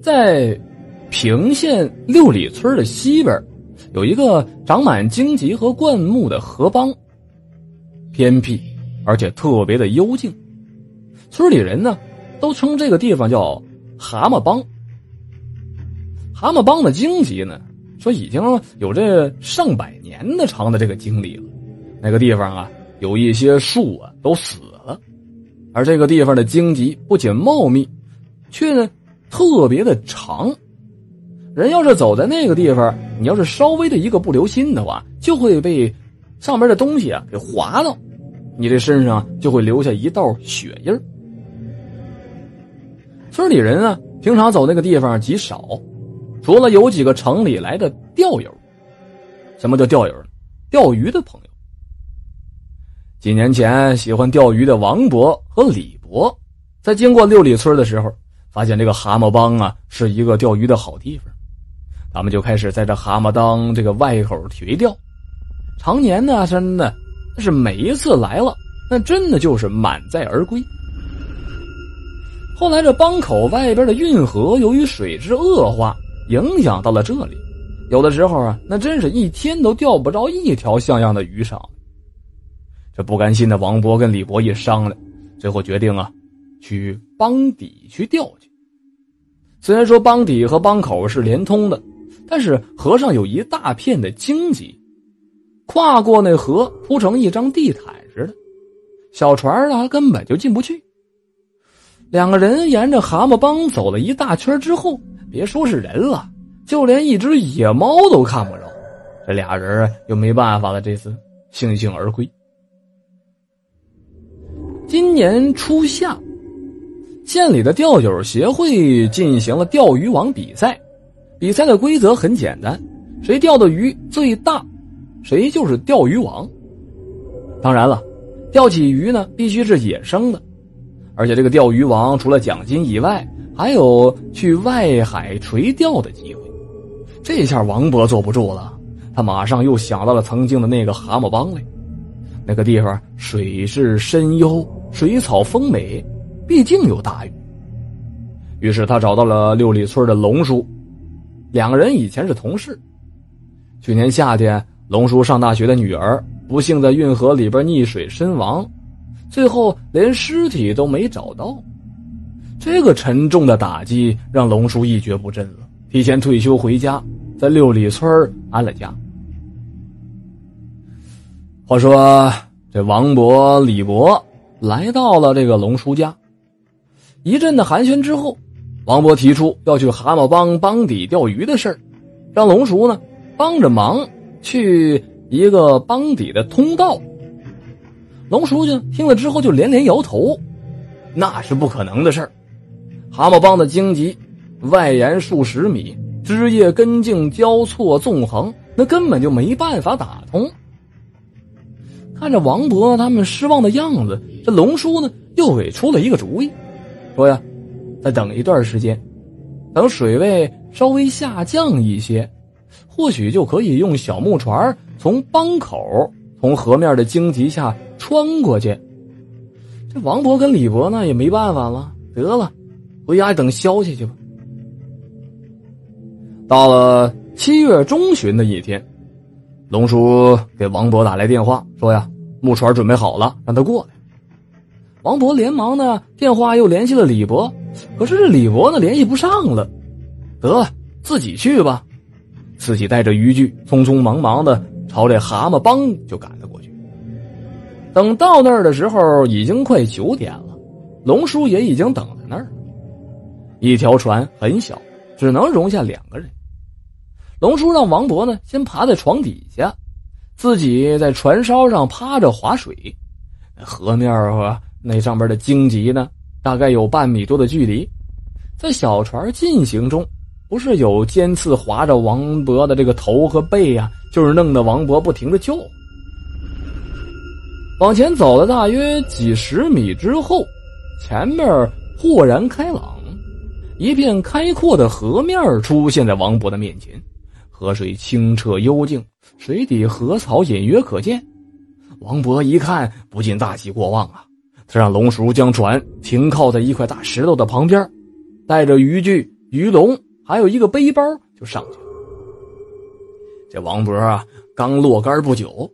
在平县六里村的西边，有一个长满荆棘和灌木的河帮，偏僻而且特别的幽静。村里人呢，都称这个地方叫蛤蟆帮。蛤蟆帮的荆棘呢，说已经有这上百年的长的这个经历了。那个地方啊，有一些树啊都死了，而这个地方的荆棘不仅茂密，却呢特别的长。人要是走在那个地方，你要是稍微的一个不留心的话，就会被上面的东西啊给划到，你这身上就会留下一道血印村里人啊，平常走那个地方极少，除了有几个城里来的钓友。什么叫钓友？钓鱼的朋友。几年前，喜欢钓鱼的王伯和李伯，在经过六里村的时候，发现这个蛤蟆帮啊是一个钓鱼的好地方，他们就开始在这蛤蟆当这个外口垂钓，常年呢，真的，是每一次来了，那真的就是满载而归。后来这帮口外边的运河，由于水质恶化，影响到了这里，有的时候啊，那真是一天都钓不着一条像样的鱼上。这不甘心的王博跟李博一商量，最后决定啊，去帮底去钓去。虽然说帮底和帮口是连通的，但是河上有一大片的荆棘，跨过那河铺成一张地毯似的，小船啊根本就进不去。两个人沿着蛤蟆帮走了一大圈之后，别说是人了，就连一只野猫都看不着。这俩人又没办法了，这次悻悻而归。今年初夏，县里的钓友协会进行了钓鱼网比赛。比赛的规则很简单，谁钓的鱼最大，谁就是钓鱼王。当然了，钓起鱼呢必须是野生的，而且这个钓鱼王除了奖金以外，还有去外海垂钓的机会。这下王伯坐不住了，他马上又想到了曾经的那个蛤蟆帮来，那个地方水势深幽。水草丰美，毕竟有大雨。于是他找到了六里村的龙叔，两个人以前是同事。去年夏天，龙叔上大学的女儿不幸在运河里边溺水身亡，最后连尸体都没找到。这个沉重的打击让龙叔一蹶不振了，提前退休回家，在六里村安了家。话说这王伯、李伯。来到了这个龙叔家，一阵的寒暄之后，王博提出要去蛤蟆帮帮底钓鱼的事儿，让龙叔呢帮着忙去一个帮底的通道。龙叔就听了之后就连连摇头，那是不可能的事儿。蛤蟆帮的荆棘外延数十米，枝叶根茎交错纵横，那根本就没办法打通。看着王博他们失望的样子，这龙叔呢又给出了一个主意，说呀，再等一段时间，等水位稍微下降一些，或许就可以用小木船从帮口从河面的荆棘下穿过去。这王伯跟李伯呢也没办法了，得了，回家等消息去吧。到了七月中旬的一天。龙叔给王博打来电话，说呀，木船准备好了，让他过来。王博连忙呢，电话又联系了李博，可是这李博呢联系不上了，得自己去吧，自己带着渔具，匆匆忙忙的朝这蛤蟆帮就赶了过去。等到那儿的时候，已经快九点了，龙叔也已经等在那儿。一条船很小，只能容下两个人。龙叔让王博呢先爬在床底下，自己在船梢上趴着划水。河面啊，那上边的荆棘呢，大概有半米多的距离。在小船进行中，不是有尖刺划着王博的这个头和背呀，就是弄得王博不停的叫。往前走了大约几十米之后，前面豁然开朗，一片开阔的河面出现在王博的面前。河水清澈幽静，水底河草隐约可见。王博一看，不禁大喜过望啊！他让龙叔将船停靠在一块大石头的旁边，带着渔具鱼笼，还有一个背包就上去了。这王博啊，刚落杆不久，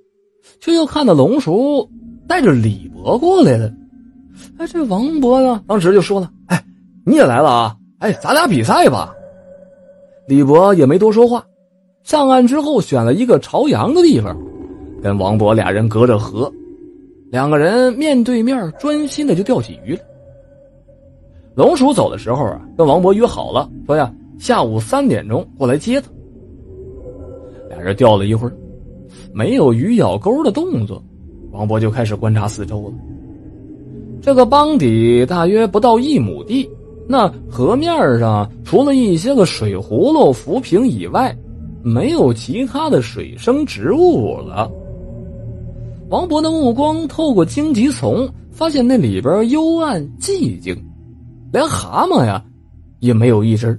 却又看到龙叔带着李博过来了。哎，这王博呢，当时就说了：“哎，你也来了啊？哎，咱俩比赛吧。”李博也没多说话，上岸之后选了一个朝阳的地方，跟王博俩人隔着河，两个人面对面专心的就钓起鱼来。龙叔走的时候啊，跟王博约好了，说呀，下午三点钟过来接他。俩人钓了一会儿，没有鱼咬钩的动作，王博就开始观察四周了。这个帮底大约不到一亩地，那河面上除了一些个水葫芦、浮萍以外，没有其他的水生植物了。王博的目光透过荆棘丛，发现那里边幽暗寂静，连蛤蟆呀也没有一只。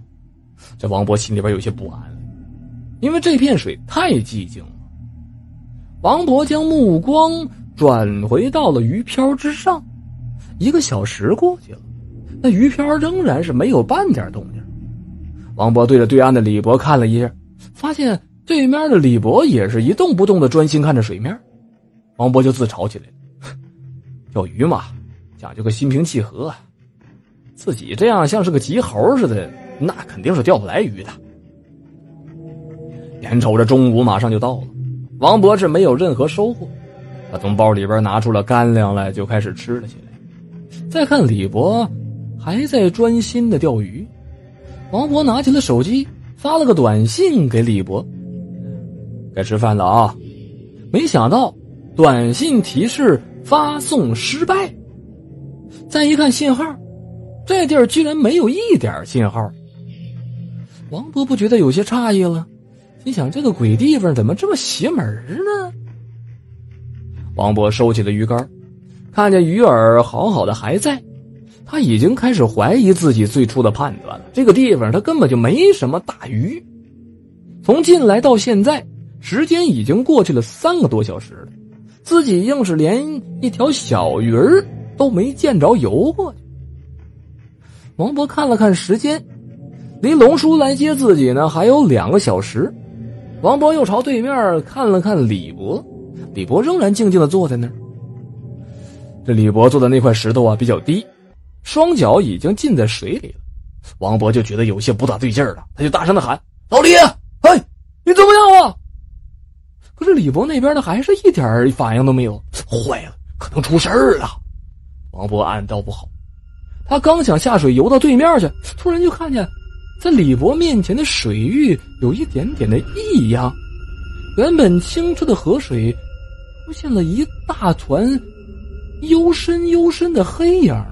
这王博心里边有些不安。因为这片水太寂静了，王博将目光转回到了鱼漂之上。一个小时过去了，那鱼漂仍然是没有半点动静。王博对着对岸的李博看了一下，发现对面的李博也是一动不动的专心看着水面。王博就自嘲起来了：“钓鱼嘛，讲究个心平气和，自己这样像是个急猴似的，那肯定是钓不来鱼的。”眼瞅着中午马上就到了，王博士没有任何收获，他从包里边拿出了干粮来，就开始吃了起来。再看李博，还在专心的钓鱼。王博拿起了手机，发了个短信给李博：“该吃饭了啊！”没想到短信提示发送失败。再一看信号，这地儿居然没有一点信号。王博不觉得有些诧异了。心想这个鬼地方怎么这么邪门呢？王博收起了鱼竿，看见鱼饵好好的还在，他已经开始怀疑自己最初的判断了。这个地方他根本就没什么大鱼。从进来到现在，时间已经过去了三个多小时了，自己硬是连一条小鱼儿都没见着游过。王博看了看时间，离龙叔来接自己呢还有两个小时。王博又朝对面看了看李博，李博仍然静静的坐在那儿。这李博坐的那块石头啊比较低，双脚已经浸在水里了。王博就觉得有些不大对劲儿了，他就大声的喊：“老李，哎，你怎么样啊？”可是李博那边呢，还是一点反应都没有。坏了，可能出事儿了。王博暗道不好，他刚想下水游到对面去，突然就看见。在李博面前的水域有一点点的异样，原本清澈的河水出现了一大团幽深幽深的黑影。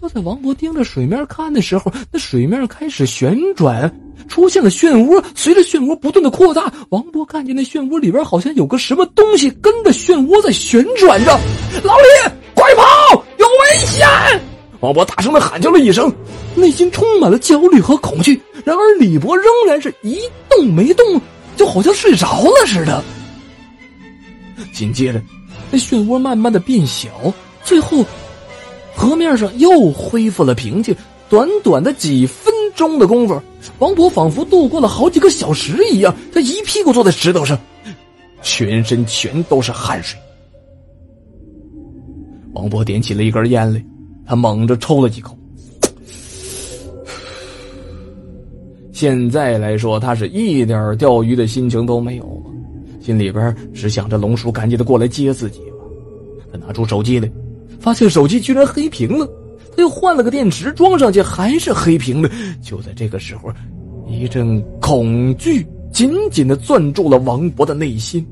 就在王博盯着水面看的时候，那水面开始旋转，出现了漩涡。随着漩涡不断的扩大，王博看见那漩涡里边好像有个什么东西跟着漩涡在旋转着。老李，快跑！有危险！王博大声的喊叫了一声。内心充满了焦虑和恐惧，然而李博仍然是一动没动，就好像睡着了似的。紧接着，那漩涡慢慢的变小，最后，河面上又恢复了平静。短短的几分钟的功夫，王博仿佛度过了好几个小时一样，他一屁股坐在石头上，全身全都是汗水。王博点起了一根烟来，他猛地抽了几口。现在来说，他是一点钓鱼的心情都没有了，心里边只想着龙叔赶紧的过来接自己吧。他拿出手机来，发现手机居然黑屏了，他又换了个电池装上去，还是黑屏的。就在这个时候，一阵恐惧紧紧的攥住了王博的内心。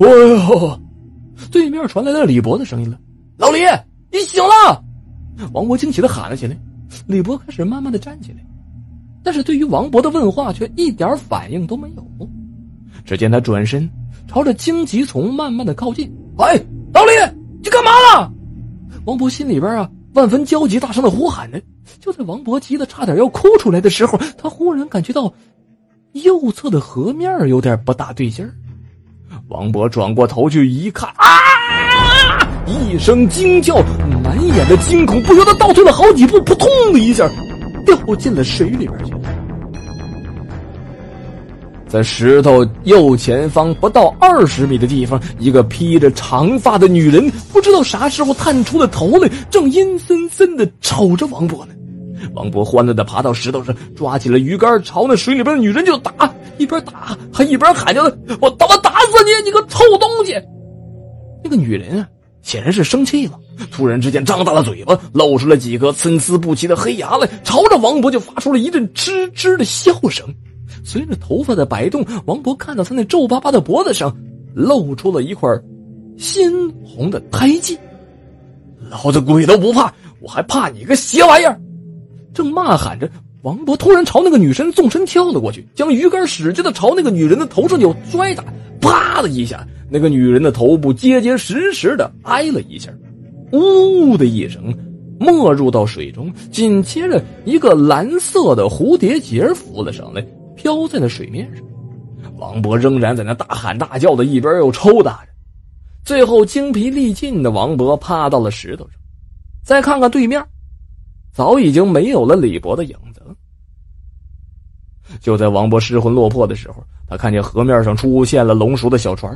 哎呦！对面传来了李博的声音了：“老李，你醒了！”王博惊喜的喊了起来。李博开始慢慢的站起来。但是对于王博的问话却一点反应都没有。只见他转身朝着荆棘丛慢慢的靠近。哎，了？王博心里边啊万分焦急，大声的呼喊着。就在王博急得差点要哭出来的时候，他忽然感觉到右侧的河面有点不大对劲儿。王博转过头去一看，啊！一声惊叫，满眼的惊恐，不由得倒退了好几步，扑通的一下。掉进了水里边去了。在石头右前方不到二十米的地方，一个披着长发的女人，不知道啥时候探出了头来，正阴森森的瞅着王博呢。王博欢乐的爬到石头上，抓起了鱼竿，朝那水里边的女人就打，一边打还一边喊着：“我他妈打死你，你个臭东西！”那个女人啊，显然是生气了，突然之间张大了嘴巴，露出了几颗参差不齐的黑牙来，朝着王博就发出了一阵吱吱的笑声。随着头发的摆动，王博看到他那皱巴巴的脖子上露出了一块鲜红的胎记。老子鬼都不怕，我还怕你个邪玩意儿！正骂喊着，王博突然朝那个女神纵身跳了过去，将鱼竿使劲的朝那个女人的头上就摔打，啪的一下，那个女人的头部结结实实的挨了一下，呜的一声，没入到水中。紧接着，一个蓝色的蝴蝶结浮了上来。飘在了水面上，王博仍然在那大喊大叫的，一边又抽打着。最后精疲力尽的王博趴到了石头上，再看看对面，早已经没有了李博的影子了。就在王博失魂落魄的时候，他看见河面上出现了龙叔的小船，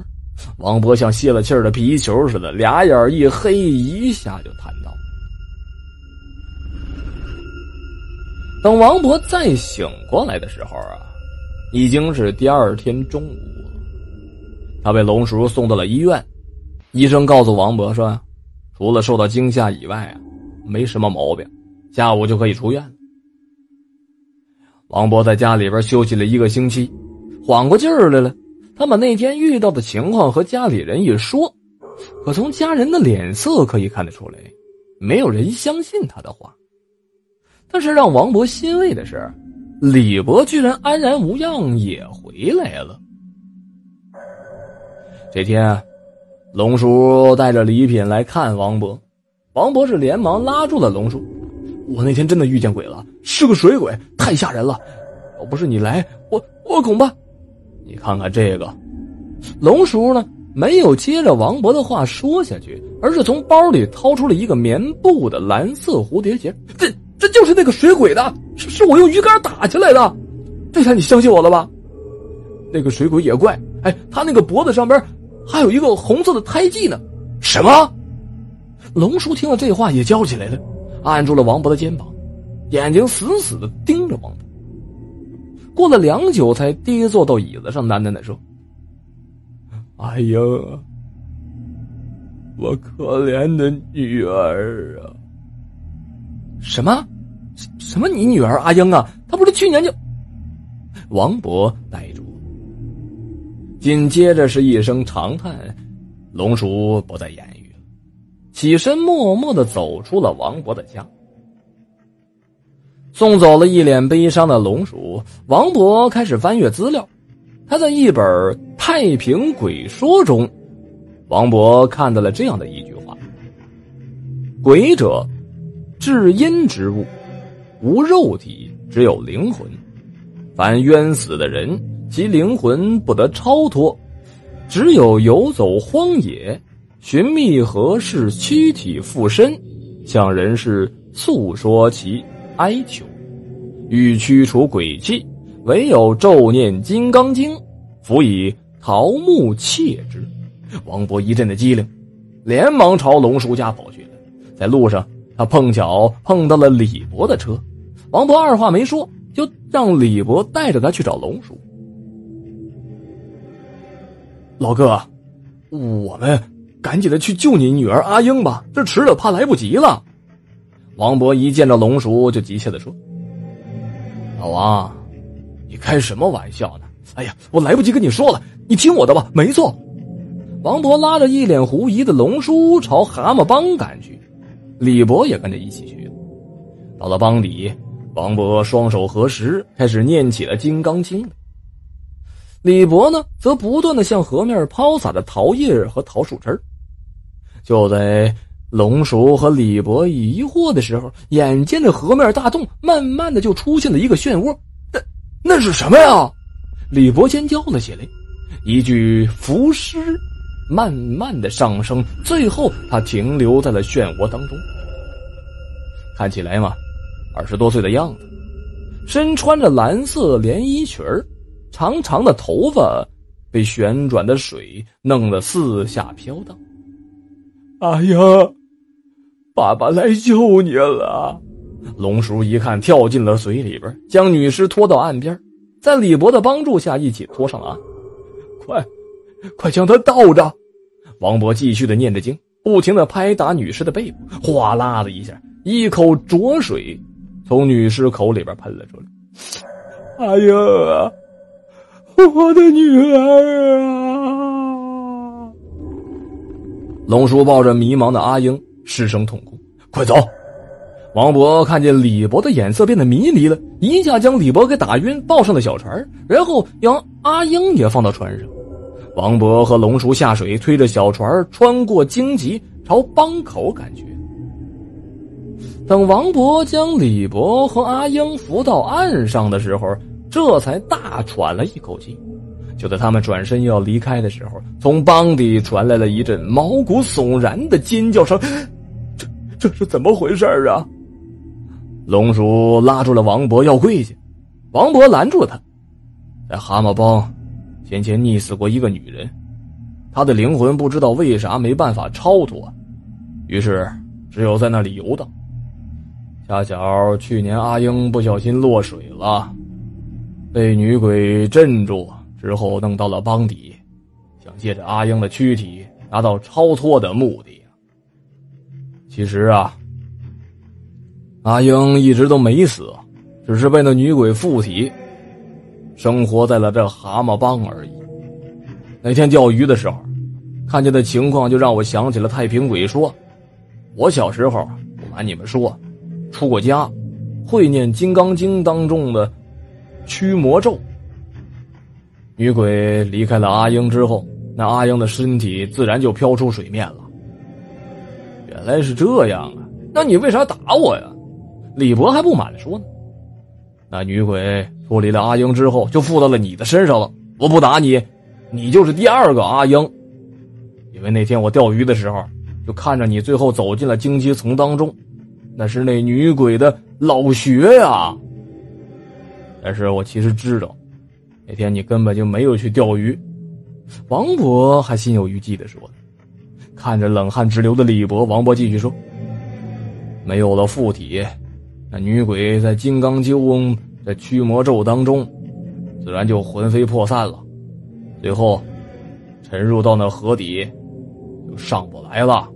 王博像泄了气的皮球似的，俩眼一黑，一下就瘫倒。等王博再醒过来的时候啊。已经是第二天中午了，他被龙叔送到了医院。医生告诉王博说：“除了受到惊吓以外啊，没什么毛病，下午就可以出院了。”王博在家里边休息了一个星期，缓过劲儿来了。他把那天遇到的情况和家里人一说，可从家人的脸色可以看得出来，没有人相信他的话。但是让王博欣慰的是。李博居然安然无恙，也回来了。这天，龙叔带着礼品来看王博，王博是连忙拉住了龙叔：“我那天真的遇见鬼了，是个水鬼，太吓人了。要不是你来，我我恐怕……你看看这个。”龙叔呢，没有接着王博的话说下去，而是从包里掏出了一个棉布的蓝色蝴蝶结。这。这就是那个水鬼的，是是我用鱼竿打起来的，这下你相信我了吧？那个水鬼也怪，哎，他那个脖子上边还有一个红色的胎记呢。什么？龙叔听了这话也叫起来了，按住了王博的肩膀，眼睛死死的盯着王博。过了良久，才跌坐到椅子上，喃喃的说：“哎呀，我可怜的女儿啊！什么？”什么？你女儿阿英啊？她不是去年就……王博呆住，紧接着是一声长叹。龙叔不再言语了，起身默默的走出了王博的家。送走了一脸悲伤的龙叔，王博开始翻阅资料。他在一本《太平鬼说》中，王博看到了这样的一句话：“鬼者，至阴之物。”无肉体，只有灵魂。凡冤死的人，其灵魂不得超脱，只有游走荒野，寻觅合适躯体附身，向人世诉说其哀求。欲驱除鬼气，唯有咒念《金刚经》，辅以桃木切之。王博一阵的机灵，连忙朝龙叔家跑去了。在路上，他碰巧碰到了李博的车。王博二话没说，就让李博带着他去找龙叔。老哥，我们赶紧的去救你女儿阿英吧，这迟了怕来不及了。王博一见着龙叔就急切的说：“老王，你开什么玩笑呢？哎呀，我来不及跟你说了，你听我的吧。没错。”王博拉着一脸狐疑的龙叔朝蛤蟆帮赶去，李博也跟着一起去了。到了帮里。王博双手合十，开始念起了《金刚经》。李博呢，则不断的向河面抛洒着桃叶和桃树枝就在龙叔和李博疑惑的时候，眼见着河面大动，慢慢的就出现了一个漩涡。那那是什么呀？李博尖叫了起来。一具浮尸慢慢的上升，最后他停留在了漩涡当中。看起来嘛。二十多岁的样子，身穿着蓝色连衣裙长长的头发被旋转的水弄得四下飘荡。阿英，爸爸来救你了！龙叔一看，跳进了水里边，将女尸拖到岸边，在李博的帮助下，一起拖上了岸。快，快将他倒着！王博继续的念着经，不停的拍打女尸的背部，哗啦的一下，一口浊水从女尸口里边喷了出来。阿英，我的女儿啊！龙叔抱着迷茫的阿英，失声痛哭：“快走！”王博看见李博的眼色变得迷离了，一下将李博给打晕，抱上了小船，然后将阿英也放到船上。王博和龙叔下水，推着小船穿过荆棘，朝帮口赶去。等王博将李博和阿英扶到岸上的时候，这才大喘了一口气。就在他们转身要离开的时候，从帮底传来了一阵毛骨悚然的尖叫声：“这这是怎么回事啊？”龙叔拉住了王博要跪下，王博拦住了他。在蛤蟆帮，先前溺死过一个女人，她的灵魂不知道为啥没办法超脱，于是只有在那里游荡。恰巧去年阿英不小心落水了，被女鬼镇住之后弄到了帮底，想借着阿英的躯体达到超脱的目的。其实啊。阿英一直都没死，只是被那女鬼附体，生活在了这蛤蟆帮而已。那天钓鱼的时候，看见的情况就让我想起了太平鬼说。我小时候不瞒你们说，出过家，会念《金刚经》当中的驱魔咒。女鬼离开了阿英之后，那阿英的身体自然就飘出水面了。原来是这样啊！那你为啥打我呀？李博还不满的说呢：“那女鬼脱离了阿英之后，就附到了你的身上了。我不打你，你就是第二个阿英。因为那天我钓鱼的时候，就看着你最后走进了荆棘丛当中，那是那女鬼的老穴呀。但是我其实知道，那天你根本就没有去钓鱼。”王博还心有余悸的说：“看着冷汗直流的李博，王博继续说：没有了附体。”那女鬼在金刚鸠翁在驱魔咒当中，自然就魂飞魄散了，最后沉入到那河底，就上不来了。